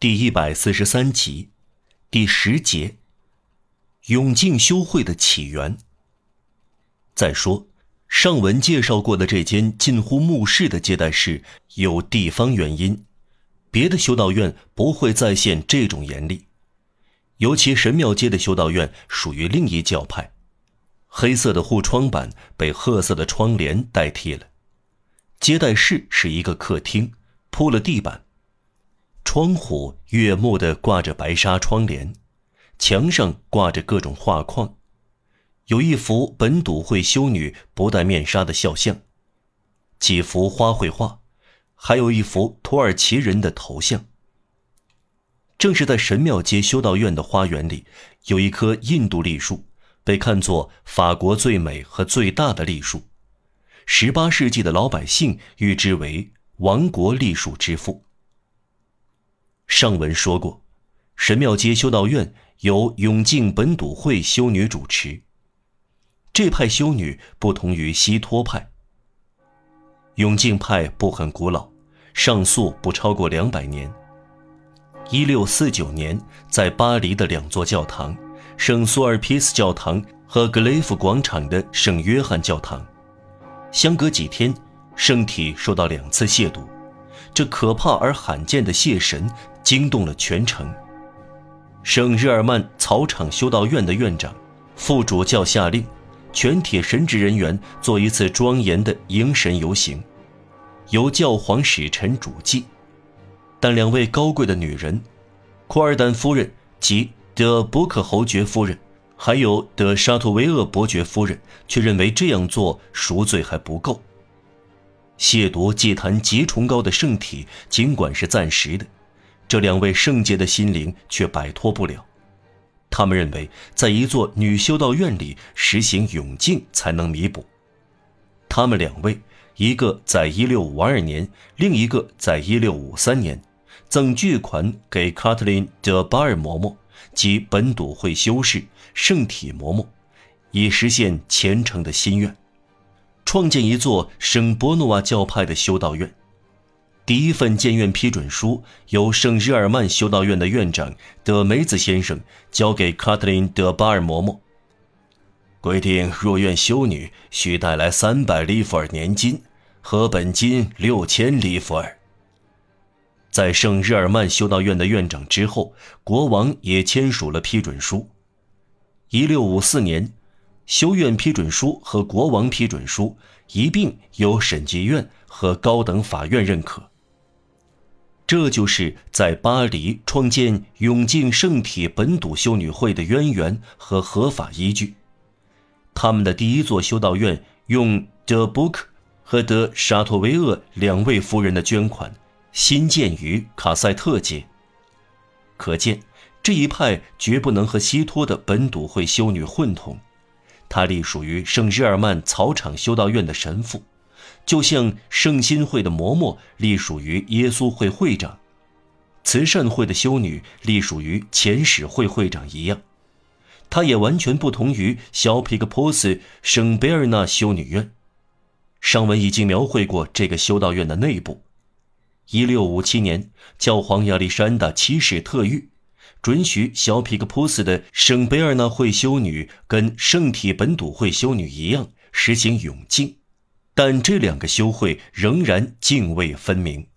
第一百四十三集，第十节，永靖修会的起源。再说，上文介绍过的这间近乎墓室的接待室，有地方原因，别的修道院不会再现这种严厉。尤其神庙街的修道院属于另一教派，黑色的护窗板被褐色的窗帘代替了。接待室是一个客厅，铺了地板。窗户悦目的挂着白纱窗帘，墙上挂着各种画框，有一幅本笃会修女不戴面纱的肖像，几幅花卉画，还有一幅土耳其人的头像。正是在神庙街修道院的花园里，有一棵印度栗树，被看作法国最美和最大的栗树，十八世纪的老百姓誉之为“王国栗树之父”。上文说过，神庙街修道院由永靖本笃会修女主持。这派修女不同于西托派。永靖派不很古老，上溯不超过两百年。一六四九年，在巴黎的两座教堂——圣苏尔皮斯教堂和格雷夫广场的圣约翰教堂，相隔几天，圣体受到两次亵渎。这可怕而罕见的谢神。惊动了全城。圣日耳曼草场修道院的院长、副主教下令，全体神职人员做一次庄严的迎神游行，由教皇使臣主祭。但两位高贵的女人，库尔丹夫人及德伯克侯爵夫人，还有德沙图维厄伯爵夫人，却认为这样做赎罪还不够。亵渎祭坛极崇高的圣体，尽管是暂时的。这两位圣洁的心灵却摆脱不了，他们认为，在一座女修道院里实行永静才能弥补。他们两位，一个在1652年，另一个在1653年，赠巨款给卡特琳·德巴尔嬷嬷及本笃会修士圣体嬷嬷，以实现虔诚的心愿，创建一座圣波诺瓦教派的修道院。第一份建院批准书由圣日耳曼修道院的院长德梅子先生交给卡特琳·德巴尔嬷嬷，规定入院修女需带来三百里弗尔年金和本金六千里弗尔。在圣日耳曼修道院的院长之后，国王也签署了批准书。一六五四年，修院批准书和国王批准书一并由审计院和高等法院认可。这就是在巴黎创建永靖圣体本笃修女会的渊源和合法依据。他们的第一座修道院用德布克和德沙托维厄两位夫人的捐款，新建于卡塞特街。可见，这一派绝不能和西托的本笃会修女混同。他隶属于圣日耳曼草场修道院的神父。就像圣心会的嬷嬷隶属于耶稣会会长，慈善会的修女隶属于前使会会长一样，它也完全不同于小皮克波斯圣贝尔纳修女院。上文已经描绘过这个修道院的内部。一六五七年，教皇亚历山大七世特谕，准许小皮克波斯的圣贝尔纳会修女跟圣体本笃会修女一样实行永静。但这两个修会仍然泾渭分明。